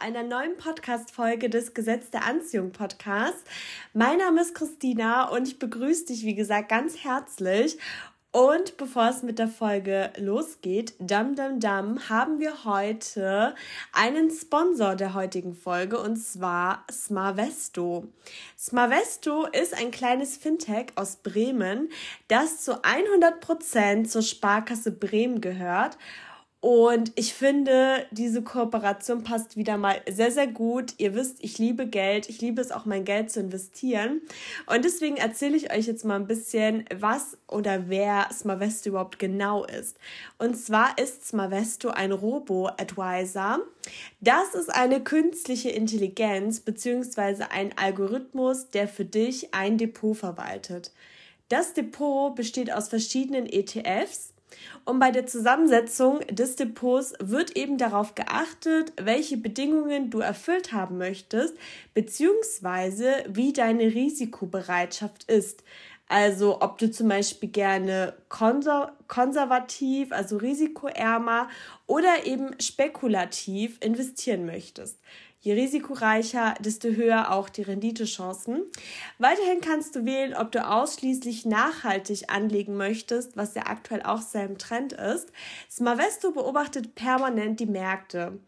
einer neuen Podcast-Folge des Gesetz der Anziehung Podcasts. Mein Name ist Christina und ich begrüße dich, wie gesagt, ganz herzlich. Und bevor es mit der Folge losgeht, dam dam dam, haben wir heute einen Sponsor der heutigen Folge und zwar Smarvesto. Smarvesto ist ein kleines Fintech aus Bremen, das zu 100% zur Sparkasse Bremen gehört und ich finde, diese Kooperation passt wieder mal sehr, sehr gut. Ihr wisst, ich liebe Geld. Ich liebe es auch, mein Geld zu investieren. Und deswegen erzähle ich euch jetzt mal ein bisschen, was oder wer Smavesto überhaupt genau ist. Und zwar ist Smavesto ein Robo-Advisor. Das ist eine künstliche Intelligenz bzw. ein Algorithmus, der für dich ein Depot verwaltet. Das Depot besteht aus verschiedenen ETFs und bei der Zusammensetzung des Depots wird eben darauf geachtet, welche Bedingungen du erfüllt haben möchtest, beziehungsweise wie deine Risikobereitschaft ist. Also ob du zum Beispiel gerne konservativ, also risikoärmer oder eben spekulativ investieren möchtest. Je risikoreicher, desto höher auch die Renditechancen. Weiterhin kannst du wählen, ob du ausschließlich nachhaltig anlegen möchtest, was ja aktuell auch sehr im Trend ist. Smavesto beobachtet permanent die Märkte.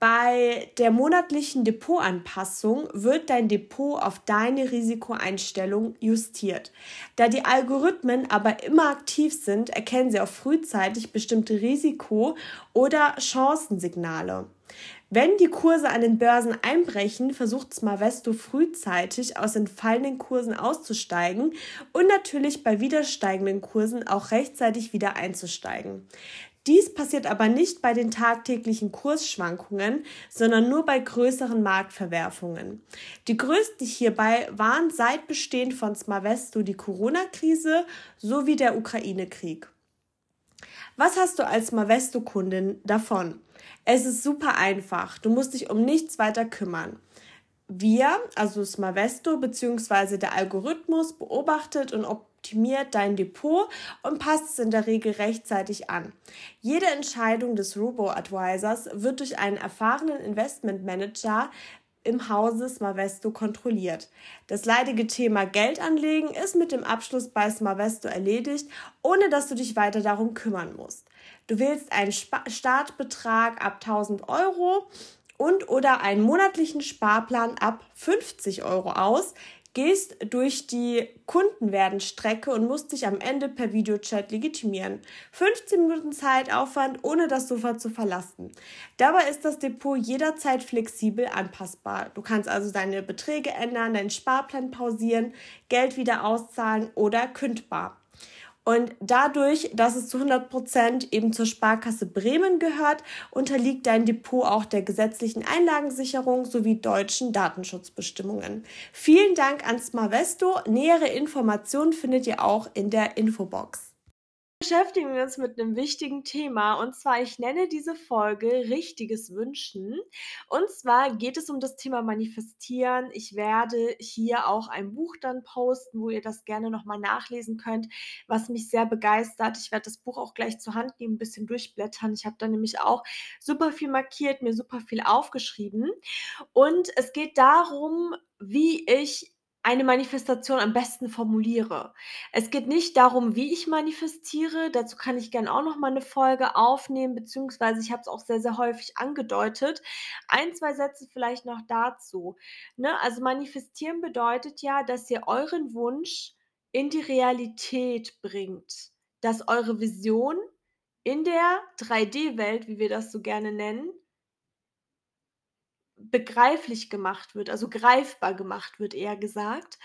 Bei der monatlichen Depotanpassung wird dein Depot auf deine Risikoeinstellung justiert. Da die Algorithmen aber immer aktiv sind, erkennen sie auch frühzeitig bestimmte Risiko- oder Chancensignale. Wenn die Kurse an den Börsen einbrechen, versucht Smavesto frühzeitig aus den fallenden Kursen auszusteigen und natürlich bei wieder steigenden Kursen auch rechtzeitig wieder einzusteigen. Dies passiert aber nicht bei den tagtäglichen Kursschwankungen, sondern nur bei größeren Marktverwerfungen. Die größten hierbei waren seit Bestehen von Smavesto die Corona-Krise sowie der Ukraine-Krieg. Was hast du als Mavesto-Kundin davon? Es ist super einfach. Du musst dich um nichts weiter kümmern. Wir, also Smavesto bzw. der Algorithmus, beobachtet und optimiert dein Depot und passt es in der Regel rechtzeitig an. Jede Entscheidung des Robo-Advisors wird durch einen erfahrenen Investmentmanager im Hause Smavesto kontrolliert. Das leidige Thema Geldanlegen ist mit dem Abschluss bei Smavesto erledigt, ohne dass du dich weiter darum kümmern musst. Du wählst einen Startbetrag ab 1000 Euro und oder einen monatlichen Sparplan ab 50 Euro aus, gehst durch die Kundenwerdenstrecke und musst dich am Ende per Videochat legitimieren. 15 Minuten Zeitaufwand, ohne das Sofa zu verlassen. Dabei ist das Depot jederzeit flexibel anpassbar. Du kannst also deine Beträge ändern, deinen Sparplan pausieren, Geld wieder auszahlen oder kündbar. Und dadurch, dass es zu 100 Prozent eben zur Sparkasse Bremen gehört, unterliegt dein Depot auch der gesetzlichen Einlagensicherung sowie deutschen Datenschutzbestimmungen. Vielen Dank an Smarvesto. Nähere Informationen findet ihr auch in der Infobox beschäftigen wir uns mit einem wichtigen Thema und zwar, ich nenne diese Folge Richtiges Wünschen. Und zwar geht es um das Thema Manifestieren. Ich werde hier auch ein Buch dann posten, wo ihr das gerne nochmal nachlesen könnt, was mich sehr begeistert. Ich werde das Buch auch gleich zur Hand nehmen, ein bisschen durchblättern. Ich habe da nämlich auch super viel markiert, mir super viel aufgeschrieben. Und es geht darum, wie ich eine Manifestation am besten formuliere. Es geht nicht darum, wie ich manifestiere. Dazu kann ich gerne auch noch mal eine Folge aufnehmen, beziehungsweise ich habe es auch sehr, sehr häufig angedeutet. Ein, zwei Sätze vielleicht noch dazu. Ne? Also manifestieren bedeutet ja, dass ihr euren Wunsch in die Realität bringt. Dass eure Vision in der 3D-Welt, wie wir das so gerne nennen, begreiflich gemacht wird, also greifbar gemacht wird, eher gesagt.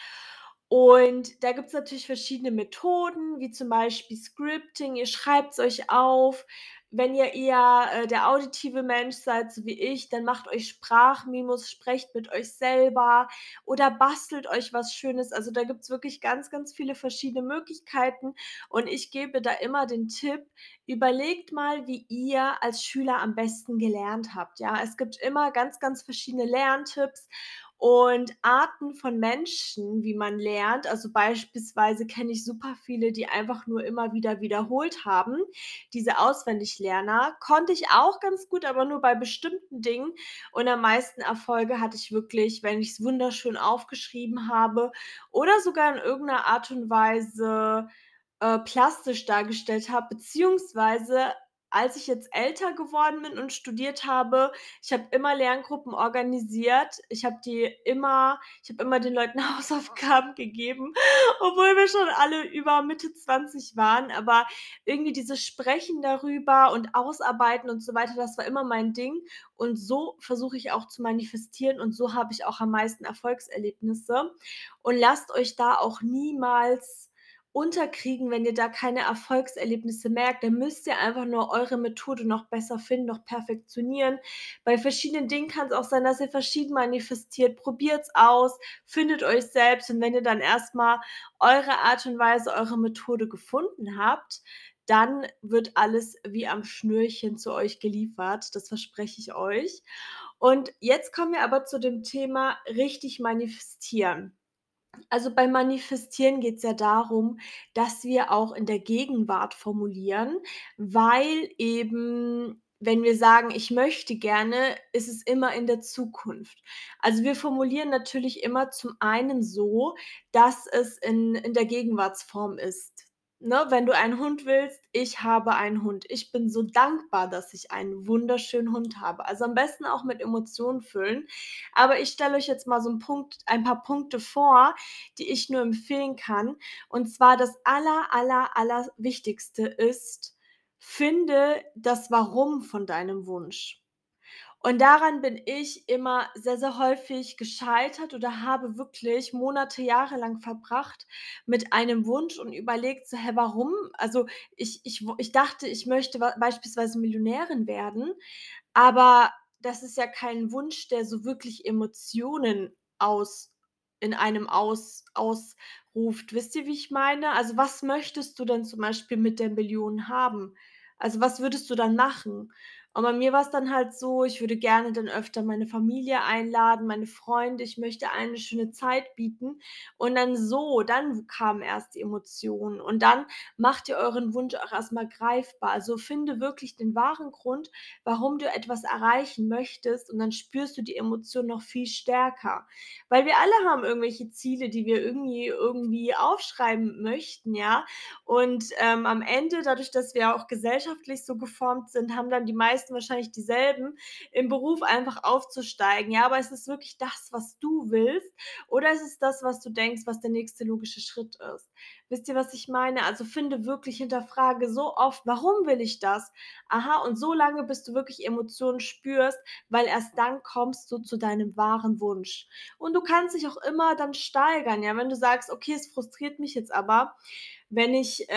Und da gibt es natürlich verschiedene Methoden, wie zum Beispiel Scripting. Ihr schreibt es euch auf, wenn ihr eher äh, der auditive Mensch seid, so wie ich, dann macht euch Sprachmemos, sprecht mit euch selber oder bastelt euch was Schönes. Also da gibt es wirklich ganz, ganz viele verschiedene Möglichkeiten. Und ich gebe da immer den Tipp, überlegt mal, wie ihr als Schüler am besten gelernt habt. Ja, es gibt immer ganz, ganz verschiedene Lerntipps. Und Arten von Menschen, wie man lernt. Also beispielsweise kenne ich super viele, die einfach nur immer wieder wiederholt haben. Diese Auswendiglerner konnte ich auch ganz gut, aber nur bei bestimmten Dingen. Und am meisten Erfolge hatte ich wirklich, wenn ich es wunderschön aufgeschrieben habe oder sogar in irgendeiner Art und Weise äh, plastisch dargestellt habe, beziehungsweise als ich jetzt älter geworden bin und studiert habe, ich habe immer Lerngruppen organisiert. Ich habe die immer ich habe immer den Leuten Hausaufgaben gegeben, obwohl wir schon alle über Mitte 20 waren. Aber irgendwie dieses Sprechen darüber und Ausarbeiten und so weiter, das war immer mein Ding. Und so versuche ich auch zu manifestieren und so habe ich auch am meisten Erfolgserlebnisse. Und lasst euch da auch niemals unterkriegen, wenn ihr da keine Erfolgserlebnisse merkt. Dann müsst ihr einfach nur eure Methode noch besser finden, noch perfektionieren. Bei verschiedenen Dingen kann es auch sein, dass ihr verschieden manifestiert. Probiert es aus, findet euch selbst und wenn ihr dann erstmal eure Art und Weise, eure Methode gefunden habt, dann wird alles wie am Schnürchen zu euch geliefert. Das verspreche ich euch. Und jetzt kommen wir aber zu dem Thema richtig manifestieren. Also beim Manifestieren geht es ja darum, dass wir auch in der Gegenwart formulieren, weil eben wenn wir sagen: „Ich möchte gerne“, ist es immer in der Zukunft. Also, wir formulieren natürlich immer zum einen so, dass es in in der Gegenwartsform ist ne, wenn du einen Hund willst, ich habe einen Hund. Ich bin so dankbar, dass ich einen wunderschönen Hund habe. Also am besten auch mit Emotionen füllen. Aber ich stelle euch jetzt mal so 'n Punkt ein paar Punkte vor, die ich nur empfehlen kann. Und zwar das aller, aller, allerwichtigste ist: Finde das Warum von deinem Wunsch. Und daran bin ich immer sehr, sehr häufig gescheitert oder habe wirklich Monate, Jahre lang verbracht mit einem Wunsch und überlegt so: „Hä, warum?“ Also, ich ich ich dachte, ich möchte beispielsweise Millionärin werden, aber das ist ja kein Wunsch, der so wirklich Emotionen aus in einem aus ausruft. Wisst ihr, wie ich meine? Also, was möchtest du denn zum Beispiel mit der Million haben? Also, was würdest du dann machen? Und bei mir war's dann halt so, ich würde gerne dann öfter meine Familie einladen, meine Freunde. Ich möchte allen 'ne schöne Zeit bieten. Und dann so dann kamen erst die Emotionen. Und dann macht ihr euren Wunsch auch erst mal greifbar. Also, finde wirklich den wahren Grund, warum du etwas erreichen möchtest und dann spürst du die Emotion noch viel stärker. Weil wir alle haben irgendwelche Ziele, die wir irgendwie irgendwie aufschreiben möchten, ja? Und, ähm, am Ende, dadurch, dass wir auch gesellschaftlich so geformt sind, haben dann die meisten wahrscheinlich dieselben, im Beruf einfach aufzusteigen. Ja, aber ist es wirklich das, was du willst oder ist es das, was du denkst, was der nächste logische Schritt ist? Wisst ihr, was ich meine? Also, finde wirklich hinterfrage so oft: „Warum will ich das?“ Aha, und so lange, bis du wirklich Emotionen spürst, weil erst dann kommst du zu deinem wahren Wunsch. Und du kannst dich auch immer dann steigern, ja? Wenn du sagst: „Okay, es frustriert mich jetzt aber, wenn ich, äh,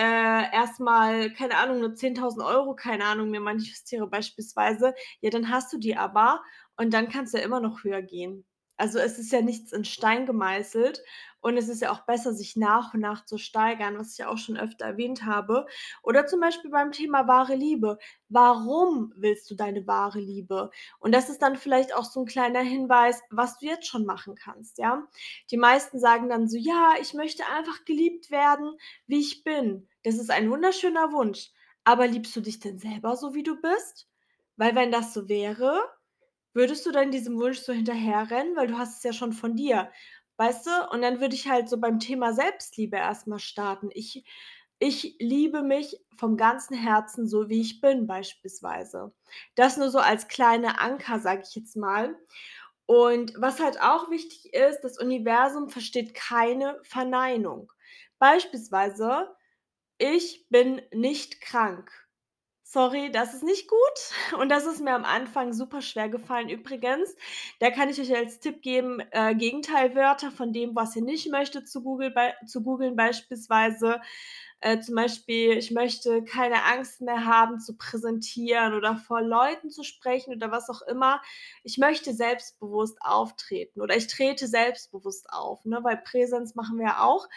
erst mal, keine Ahnung, nur 10.000 €, keine Ahnung, mir manifestiere beispielsweise“, ja, dann hast du die aber und dann kannst du ja immer noch höher gehen. Also, es ist ja nichts in Stein gemeißelt und es ist ja auch besser, sich nach und nach zu steigern, was ich ja auch schon öfter erwähnt habe. Oder zum Beispiel beim Thema wahre Liebe. Warum willst du deine wahre Liebe? Und das ist dann vielleicht auch so 'n kleiner Hinweis, was du jetzt schon machen kannst, ja? Die meisten sagen dann so: „Ja, ich möchte einfach geliebt werden, wie ich bin.“ Das ist ein wunderschöner Wunsch. Aber liebst du dich denn selber so, wie du bist? Weil wenn das so wäre, würdest du dann diesem Wunsch so hinterherrennen, weil du hast es ja schon von dir, weißt du? Und dann würde ich halt so beim Thema Selbstliebe erst mal starten. Ich ich liebe mich vom ganzen Herzen, so wie ich bin beispielsweise. Das nur so als kleiner Anker, sage ich jetzt mal. Und was halt auch wichtig ist, das Universum versteht keine Verneinung. Beispielsweise: „Ich bin nicht krank.“ Sorry, das ist nicht gut und das ist mir am Anfang super schwer gefallen übrigens. Da kann ich euch als Tipp geben, äh, Gegenteilwörter von dem, was ihr nicht möchtet, zu Google zu googeln beispielsweise. Äh, zum Beispiel: „Ich möchte keine Angst mehr haben zu präsentieren oder vor Leuten zu sprechen“ oder was auch immer. „Ich möchte selbstbewusst auftreten“ oder „Ich trete selbstbewusst auf“, ne, weil Präsenz machen wir ja auch.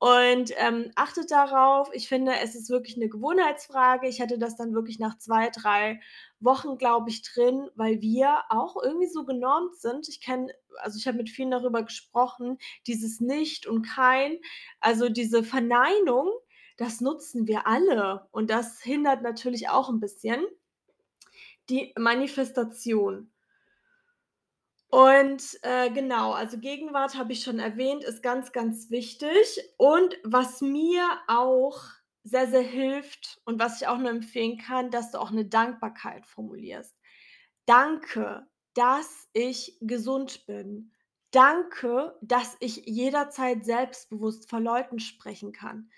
Und ähm, achtet darauf. Ich finde, es ist wirklich eine Gewohnheitsfrage. Ich hatte das dann wirklich nach zwei, drei Wochen, glaube ich, drin, weil wir auch irgendwie so genormt sind. Ich kenne, also ich habe mit vielen darüber gesprochen, dieses Nicht und Kein, also diese Verneinung, das nutzen wir alle. Und das hindert natürlich auch ein bisschen die Manifestation. Und äh, genau, also Gegenwart habe ich schon erwähnt, ist ganz, ganz wichtig. Und was mir auch sehr, sehr hilft und was ich auch nur empfehlen kann, dass du auch eine Dankbarkeit formulierst. Danke, dass ich gesund bin. Danke, dass ich jederzeit selbstbewusst vor Leuten sprechen kann.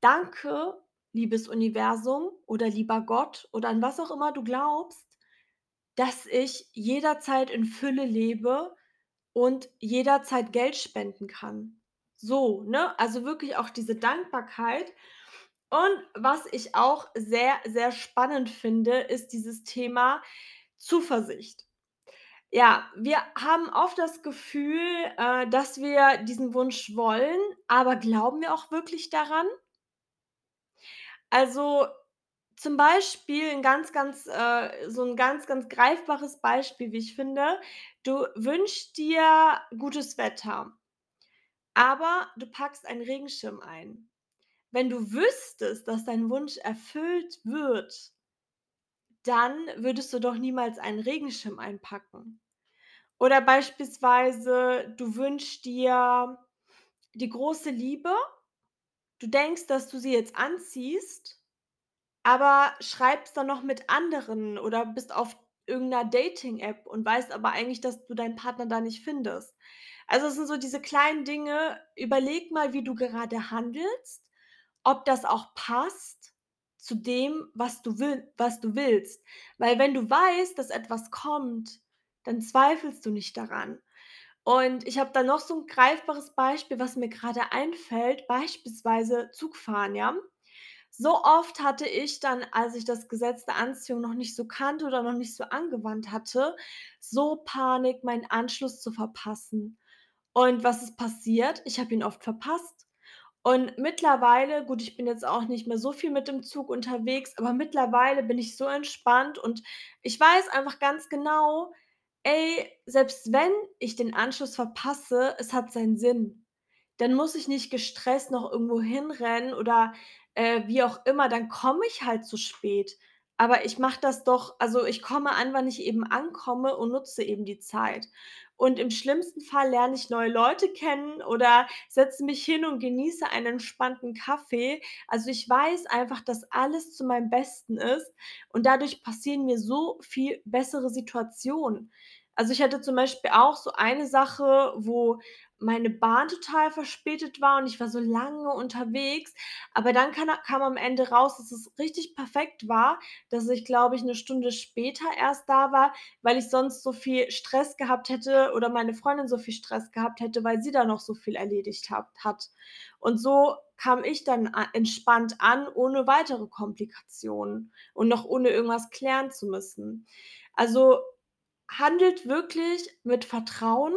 Danke, liebes Universum oder lieber Gott oder an was auch immer du glaubst, dass ich jederzeit in Fülle lebe und jederzeit Geld spenden kann. So, ne? Also wirklich auch diese Dankbarkeit. Und was ich auch sehr, sehr spannend finde, ist dieses Thema Zuversicht. Ja, wir haben oft das Gefühl, äh, dass wir diesen Wunsch wollen, aber glauben wir auch wirklich daran? Also zum Beispiel 'n ganz, ganz äh, so 'n ganz, ganz greifbares Beispiel, wie ich finde. Du wünschst dir gutes Wetter, aber du packst einen Regenschirm ein. Wenn du wüsstest, dass dein Wunsch erfüllt wird, dann würdest du doch niemals einen Regenschirm einpacken. Oder beispielsweise, du wünschst dir die große Liebe. Du denkst, dass du sie jetzt anziehst aber schreibst dann noch mit anderen oder bist auf irgendeiner Dating-App und weißt aber eigentlich, dass du deinen Partner da nicht findest. Also, es sind so diese kleinen Dinge. Überleg mal, wie du gerade handelst, ob das auch passt zu dem, was du will was du willst. Weil wenn du weißt, dass etwas kommt, dann zweifelst du nicht daran. Und ich habe da noch so 'n greifbares Beispiel, was mir grade einfällt, beispielsweise Zugfahren, ja? So oft hatte ich dann, als ich das Gesetz der Anziehung noch nicht so kannte oder noch nicht so angewandt hatte, so Panik, meinen Anschluss zu verpassen. Und was ist passiert? Ich habe ihn oft verpasst. Und mittlerweile gut, ich bin jetzt auch nicht mehr so viel mit dem Zug unterwegs, aber mittlerweile bin ich so entspannt und ich weiß einfach ganz genau: „Ey, selbst wenn ich den Anschluss verpasse, es hat seinen Sinn.“ Dann muss ich nicht gestresst noch irgendwo hinrennen oder äh, wie auch immer, dann komme ich halt zu spät. Aber ich mache das doch also, ich komme an, wann ich eben ankomme und nutze eben die Zeit. Und im schlimmsten Fall lerne ich neue Leute kennen oder setze mich hin und genieße einen entspannten Kaffee. Also, ich weiß einfach, dass alles zu meinem Besten ist und dadurch passieren mir so viel bessere Situationen. Also, ich hatte zum Beispiel auch so eine Sache, wo meine Bahn total verspätet war und ich war so lange unterwegs, aber dann kana kam am Ende raus, dass es richtig perfekt war, dass ich, glaube ich, 'ne Stunde später erst da war, weil ich sonst so viel Stress gehabt hätte oder meine Freundin so viel Stress gehabt hätte, weil sie da noch so viel erledigt habt hat. Und so kam ich dann a entspannt an, ohne weitere Komplikationen und noch ohne irgendwas klären zu müssen. Also, handelt wirklich mit Vertrauen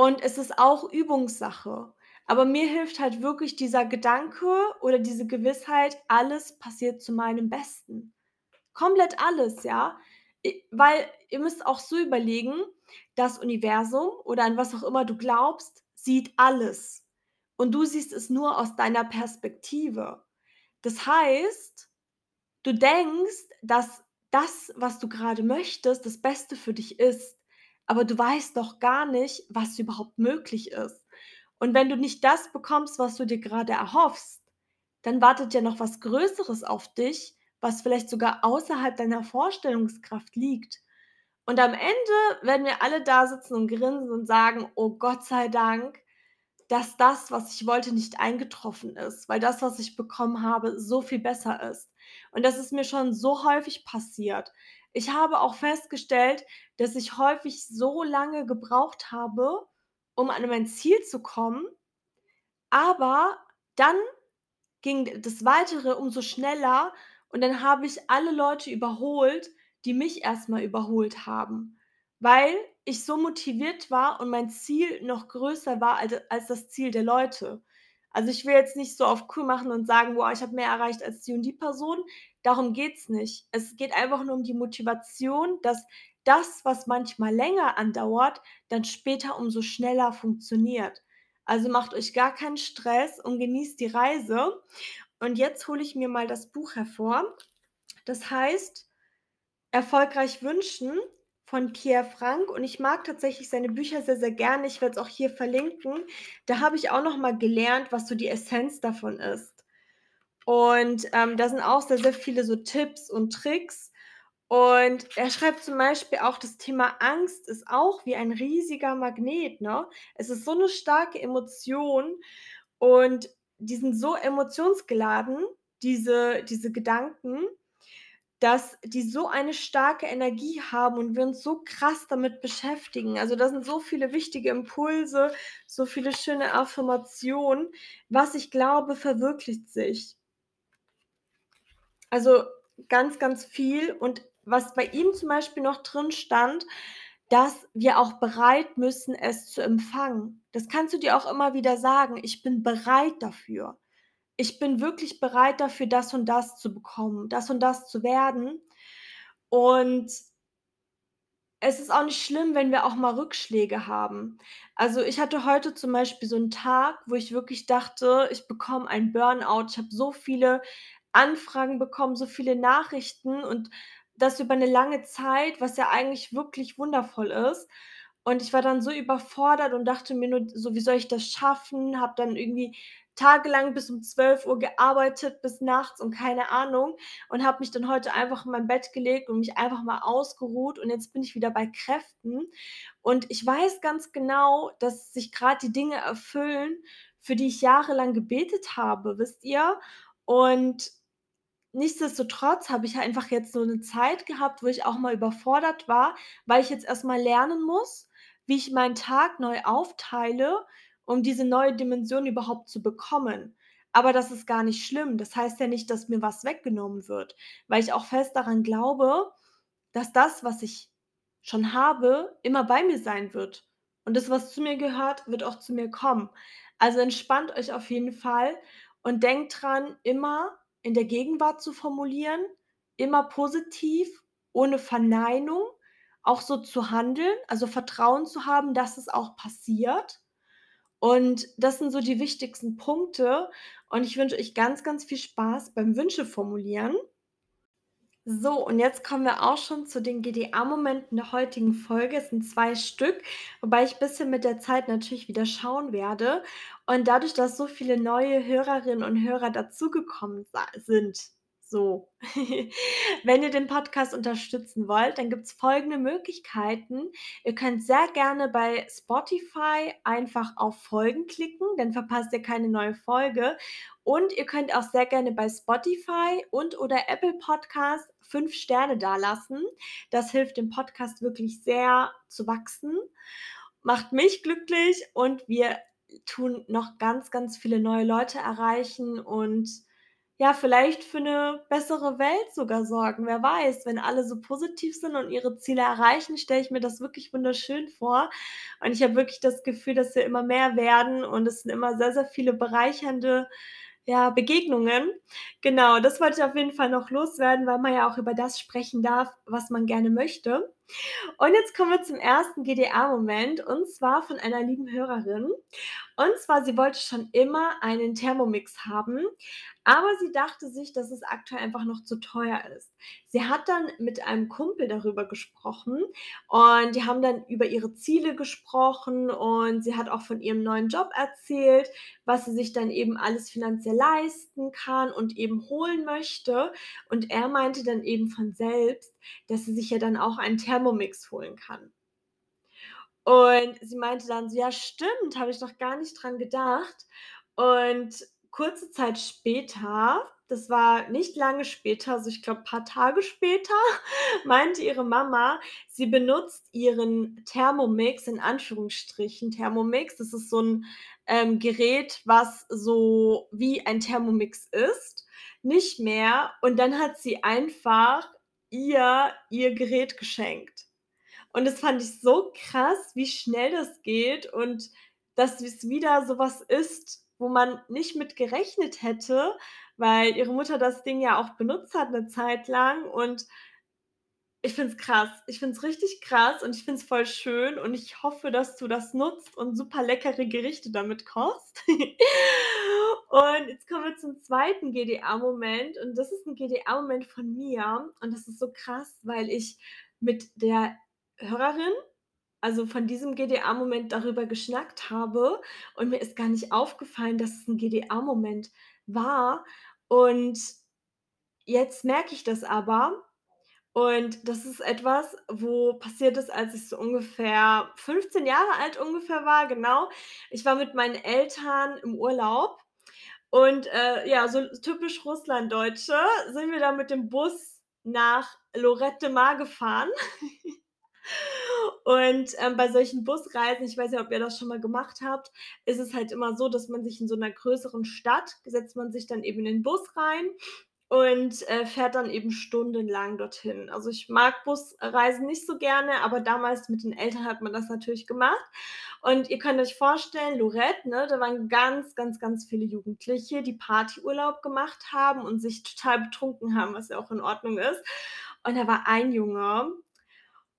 und es ist auch Übungssache. Aber mir hilft halt wirklich dieser Gedanke oder diese Gewissheit, alles passiert zu meinem Besten. Komplett alles, ja? Weil ihr müsst auch so überlegen, das Universum oder an was auch immer du glaubst, sieht alles und du siehst es nur aus deiner Perspektive. Das heißt, du denkst, dass das, was du grade möchtest, das Beste für dich ist, aber du weißt doch gar nicht, was überhaupt möglich ist. Und wenn du nicht das bekommst, was du dir grade erhoffst, dann wartet ja noch was Größeres auf dich, was vielleicht sogar außerhalb deiner Vorstellungskraft liegt. Und am Ende werden wir alle da sitzen und grinsen und sagen: „Oh Gott sei Dank, dass das, was ich wollte, nicht eingetroffen ist, weil das, was ich bekommen habe, so viel besser ist.“ Und das ist mir schon so häufig passiert. Ich habe auch festgestellt, dass ich häufig so lange gebraucht habe, um an mein Ziel zu kommen, aber dann ging das Weitere umso schneller und dann habe ich alle Leute überholt, die mich erst mal überholt haben, weil ich so motiviert war und mein Ziel noch größer war alte als das Ziel der Leute. Also ich will jetzt nicht so auf cool machen und sagen, boah, ich habe mehr erreicht als die und die Person. Darum geht's nicht. Es geht einfach nur um die Motivation, dass das, was manchmal länger andauert, dann später umso schneller funktioniert. Also macht euch gar keinen Stress und genießt die Reise. Und jetzt hole ich mir mal das Buch hervor. Das heißt Erfolgreich wünschen von Pierre Frank und ich mag tatsächlich seine Bücher sehr, sehr gerne. Ich werde es auch hier verlinken. Da habe ich auch noch mal gelernt, was so die Essenz davon ist. Und ähm, da sind auch sehr, sehr viele so Tipps und Tricks. Und er schreibt zum Beispiel auch, das Thema Angst ist auch wie ein riesiger Magnet. Ne? Es ist so eine starke Emotion und die sind so emotionsgeladen, diese, diese Gedanken, dass die so eine starke Energie haben und wir uns so krass damit beschäftigen. Also da sind so viele wichtige Impulse, so viele schöne Affirmationen. Was ich glaube, verwirklicht sich. Also ganz, ganz viel. Und was bei ihm zum Beispiel noch drin stand, dass wir auch bereit müssen, es zu empfangen. Das kannst du dir auch immer wieder sagen. Ich bin bereit dafür ich bin wirklich bereit dafür, das und das zu bekommen, das und das zu werden. Und es ist auch nicht schlimm, wenn wir auch mal Rückschläge haben. Also ich hatte heute zum Beispiel so einen Tag, wo ich wirklich dachte, ich bekomme ein Burnout. Ich habe so viele Anfragen bekommen, so viele Nachrichten und das über eine lange Zeit, was ja eigentlich wirklich wundervoll ist. Und ich war dann so überfordert und dachte mir nur so: „Wie soll ich das schaffen?“ Habe dann irgendwie tagelang bis um 12 Uhr gearbeitet, bis nachts und keine Ahnung und habe mich dann heute einfach in mein Bett gelegt und mich einfach mal ausgeruht und jetzt bin ich wieder bei Kräften. Und ich weiß ganz genau, dass sich gerade die Dinge erfüllen, für die ich jahrelang gebetet habe, wisst ihr? Und nichtsdestotrotz habe ich einfach jetzt so eine Zeit gehabt, wo ich auch mal überfordert war, weil ich jetzt erst mal lernen muss, wie ich meinen Tag neu aufteile, um diese neue Dimension überhaupt zu bekommen. Aber das ist gar nicht schlimm. Das heißt ja nicht, dass mir was weggenommen wird, weil ich auch fest daran glaube, dass das, was ich schon habe, immer bei mir sein wird. Und das, was zu mir gehört, wird auch zu mir kommen. Also entspannt euch auf jeden Fall und denkt dran, immer in der Gegenwart zu formulieren, immer positiv, ohne Verneinung auch so zu handeln, also Vertrauen zu haben, dass es auch passiert. Und das sind so die wichtigsten Punkte. Und ich wünsche euch ganz, ganz viel Spaß beim Wünsche formulieren. So, und jetzt kommen wir auch schon zu den GDA-Momenten der heutigen Folge. Es sind zwei Stück, wobei ich ein bisschen mit der Zeit natürlich wieder schauen werde. Und dadurch, dass so viele neue Hörerinnen und Hörer dazugekommen sind, so, wenn ihr den Podcast unterstützen wollt, dann gibt es folgende Möglichkeiten. Ihr könnt sehr gerne bei Spotify einfach auf Folgen klicken, dann verpasst ihr keine neue Folge. Und ihr könnt auch sehr gerne bei Spotify und oder Apple Podcast fünf Sterne dalassen. Das hilft dem Podcast wirklich sehr zu wachsen, macht mich glücklich und wir tun noch ganz, ganz viele neue Leute erreichen und ja, vielleicht für eine bessere Welt sogar sorgen. Wer weiß, wenn alle so positiv sind und ihre Ziele erreichen, stelle ich mir das wirklich wunderschön vor. Und ich habe wirklich das Gefühl, dass wir immer mehr werden und es sind immer sehr, sehr viele bereichernde ja, Begegnungen. Genau, das wollte ich auf jeden Fall noch loswerden, weil man ja auch über das sprechen darf, was man gerne möchte. Und jetzt kommen wir zum ersten GDA-Moment und zwar von einer lieben Hörerin. Und zwar, sie wollte schon immer einen Thermomix haben, aber sie dachte sich, dass es aktuell einfach noch zu teuer ist. Sie hat dann mit einem Kumpel darüber gesprochen und die haben dann über ihre Ziele gesprochen und sie hat auch von ihrem neuen Job erzählt, was sie sich dann eben alles finanziell leisten kann und eben holen möchte. Und er meinte dann eben von selbst, dass sie sich ja dann auch einen Thermomix holen kann. Und sie meinte dann so: „Ja, stimmt, habe ich noch gar nicht dran gedacht.“ Und kurze Zeit später, das war nicht lange später, also ich glaube paar Tage später, meinte ihre Mama, sie benutzt ihren Thermomix in Anführungsstrichen Thermomix. Das ist so 'n, ähm, Gerät, was so wie ein Thermomix ist, nicht mehr. Und dann hat sie einfach ihr ihr Gerät geschenkt. Und das fand ich so krass, wie schnell das geht und dass es wieder so was ist, wo man nicht mit gerechnet hätte, weil ihre Mutter das Ding ja auch benutzt hat 'ne Zeit lang und ich finde es krass. Ich finde es richtig krass und ich finde es voll schön und ich hoffe, dass du das nutzt und super leckere Gerichte damit kochst. Und jetzt kommen wir zum zweiten GDA-Moment und das ist 'n GDA-Moment von mir und das ist so krass, weil ich mit der Hörerin, also von diesem GDA-Moment darüber geschnackt habe und mir ist gar nicht aufgefallen, dass es 'n GDA-Moment war und jetzt merke ich das aber und das ist etwas, wo passiert ist, als ich so ungefähr 15 Jahre alt ungefähr war, genau. Ich war mit meinen Eltern im Urlaub und, äh, ja, so typisch Russlanddeutsche sind wir dann mit dem Bus nach Lloret de Mar gefahren. Und, ähm, bei solchen Busreisen, ich weiß nicht, ob ihr das schon mal gemacht habt, ist es halt immer so, dass man sich in so 'ner größeren Stadt setzt man sich dann eben in den Bus rein und, äh, fährt dann eben stundenlang dorthin. Also, ich mag Busreisen nicht so gerne, aber damals mit den Eltern hat man das natürlich gemacht. Und ihr könnt euch vorstellen, Lloret, ne, da waren ganz, ganz, ganz viele Jugendliche, die Partyurlaub gemacht haben und sich total betrunken haben, was ja auch in Ordnung ist. Und da war ein Junge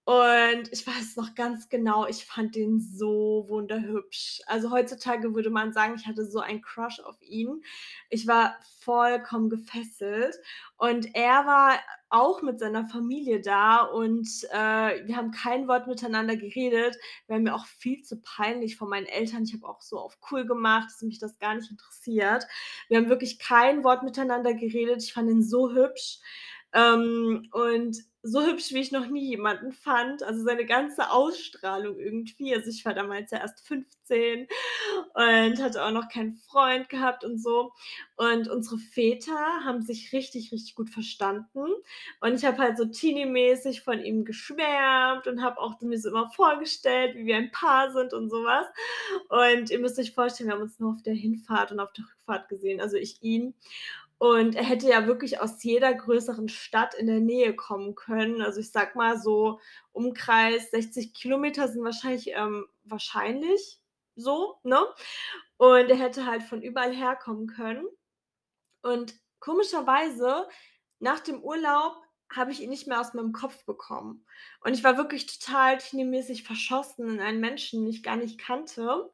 und ich weiß noch ganz genau, ich fand den so wunderhübsch. Also, heutzutage würde man sagen, ich hatte so einen Crush auf ihn. Ich war vollkommen gefesselt und er war auch mit seiner Familie da und, äh, wir haben kein Wort miteinander geredet. Wäre mir auch viel zu peinlich vor meinen Eltern. Ich habe auch so auf cool gemacht, dass mich das gar nicht interessiert. Wir haben wirklich kein Wort miteinander geredet. Ich fand ihn so hübsch, ähm, und so hübsch, wie ich noch nie jemanden fand. Also, seine ganze Ausstrahlung irgendwie. Also, ich war damals ja erst 15 und hatte auch noch keinen Freund gehabt und so. Und unsere Väter haben sich richtig, richtig gut verstanden. Und ich habe halt so teenie-mäßig von ihm geschwärmt und habe auch mir so immer vorgestellt, wie wir ein Paar sind und so was. Und ihr müsst euch vorstellen, wir haben uns nur auf der Hinfahrt und auf der Rückfahrt gesehen, also ich ihn. Und er hätte ja wirklich aus jeder größeren Stadt in der Nähe kommen können. Also, ich sage mal so Umkreis 60 Kilometer sind wahrscheinlich ähm, wahrscheinlich so, ne? Und er hätte halt von überall herkommen können. Und komischerweise nach dem Urlaub habe ich ihn nicht mehr aus meinem Kopf bekommen. Und ich war wirklich total teenie-mäßig verschossen in einen Menschen, den ich gar nicht kannte.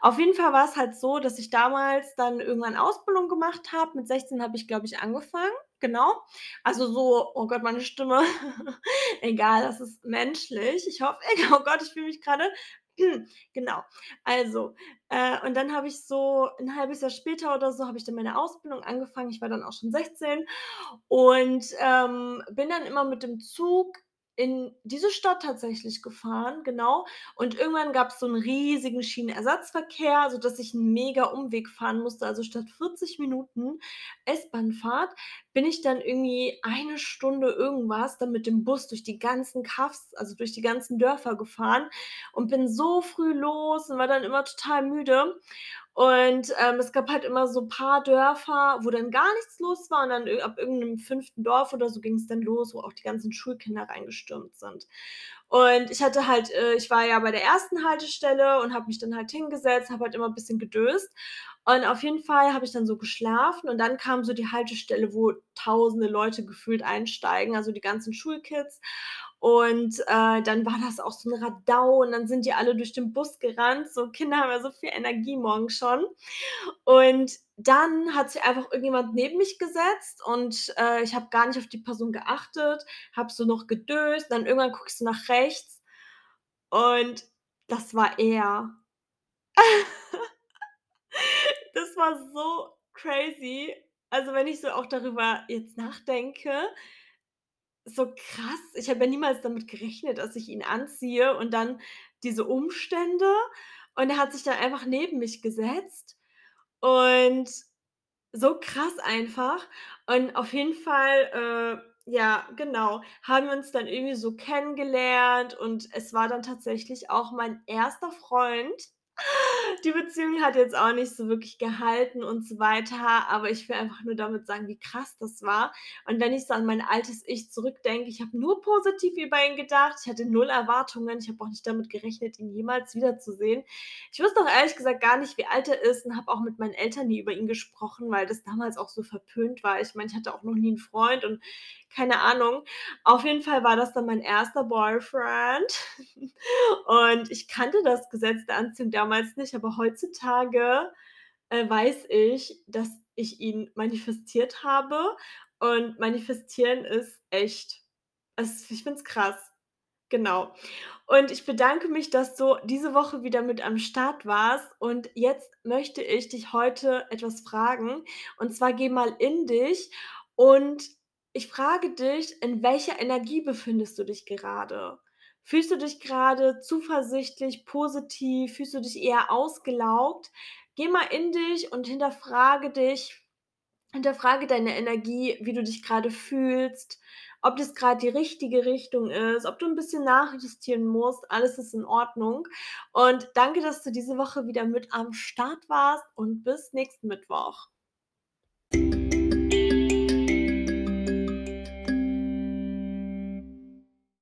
Auf jeden Fall war es halt so, dass ich damals dann irgendwann Ausbildung gemacht habe. Mit 16 habe ich, glaube ich, angefangen, genau. Also so oh Gott, meine Stimme. Egal, das ist menschlich. Ich hoffe oh Gott, ich fühle mich grade genau. Also, äh, und dann habe ich so 'n halbes Jahr später oder so habe ich dann meine Ausbildung angefangen. Ich war dann auch schon 16 und, ähm, bin dann immer mit dem Zug in diese Stadt tatsächlich gefahren, genau. Und irgendwann gab's so 'n riesigen Schienenersatzverkehr, sodass ich 'n mega Umweg fahren musste. Also, statt 40 Minuten S-Bahnfahrt bin ich dann irgendwie eine Stunde irgendwas dann mit dem Bus durch die ganzen Kaffs, also durch die ganzen Dörfer gefahren und bin so früh los und war dann immer total müde. Und, ähm, es gab halt immer so paar Dörfer, wo dann gar nichts los war und dann ab irgend 'nem 5. Dorf oder so ging's dann los, wo auch die ganzen Schulkinder reingestürmt sind. Und ich hatte halt äh, ich war ja bei der 1. Haltestelle und habe mich dann halt hingesetzt, habe halt immer bisschen gedöst. Und auf jeden Fall habe ich dann so geschlafen und dann kam so die Haltestelle, wo tausende Leute gefühlt einsteigen, also die ganzen Schulkids. Und, äh, dann war das auch so 'n Radau und dann sind die alle durch den Bus gerannt. So Kinder haben ja so viel Energie morgens schon. Und dann hat sich einfach irgendjemand neben mich gesetzt und, äh, ich habe gar nicht auf die Person geachtet, habe so noch gedöst, dann irgendwann ich so nach rechts und das war er. Das war so crazy. Also, wenn ich so auch darüber jetzt nachdenke, so krass. Ich habe ja niemals damit gerechnet, dass ich ihn anziehe und dann diese Umstände. Und er hat sich dann einfach neben mich gesetzt und so krass einfach. Und auf jeden Fall, äh, ja, genau, haben wir uns dann irgendwie so kennengelernt und es war dann tatsächlich auch mein 1. Freund. die Beziehung hat jetzt auch nicht so wirklich gehalten und so weiter, aber ich will einfach nur damit sagen, wie krass das war. Und wenn ich so an mein altes Ich zurückdenke, ich habe nur positiv über ihn gedacht, ich hatte null Erwartungen, ich habe auch nicht damit gerechnet, ihn jemals wiederzusehen. Ich wusste auch ehrlich gesagt gar nicht, wie alt er ist und habe auch mit meinen Eltern nie über ihn gesprochen, weil das damals auch so verpönt war. Ich meine, ich hatte auch noch nie einen Freund und keine Ahnung. Auf jeden Fall war das dann mein erster Boyfriend. Und ich kannte das Gesetz der Anziehung damals nicht, aber heutzutage äh, weiß ich, dass ich ihn manifestiert habe. Und manifestieren ist echt. Es, ich finde es krass. Genau. Und ich bedanke mich, dass du diese Woche wieder mit am Start warst. Und jetzt möchte ich dich heute etwas fragen. Und zwar geh mal in dich und ich frage dich, in welcher Energie befindest du dich gerade? Fühlst du dich gerade zuversichtlich, positiv? Fühlst du dich eher ausgelaugt? Geh mal in dich und hinterfrage dich hinterfrage deine Energie, wie du dich gerade fühlst, ob das gerade die richtige Richtung ist, ob du ein bisschen nachjustieren musst, alles ist in Ordnung. Und danke, dass du diese Woche wieder mit am Start warst und bis nächsten Mittwoch.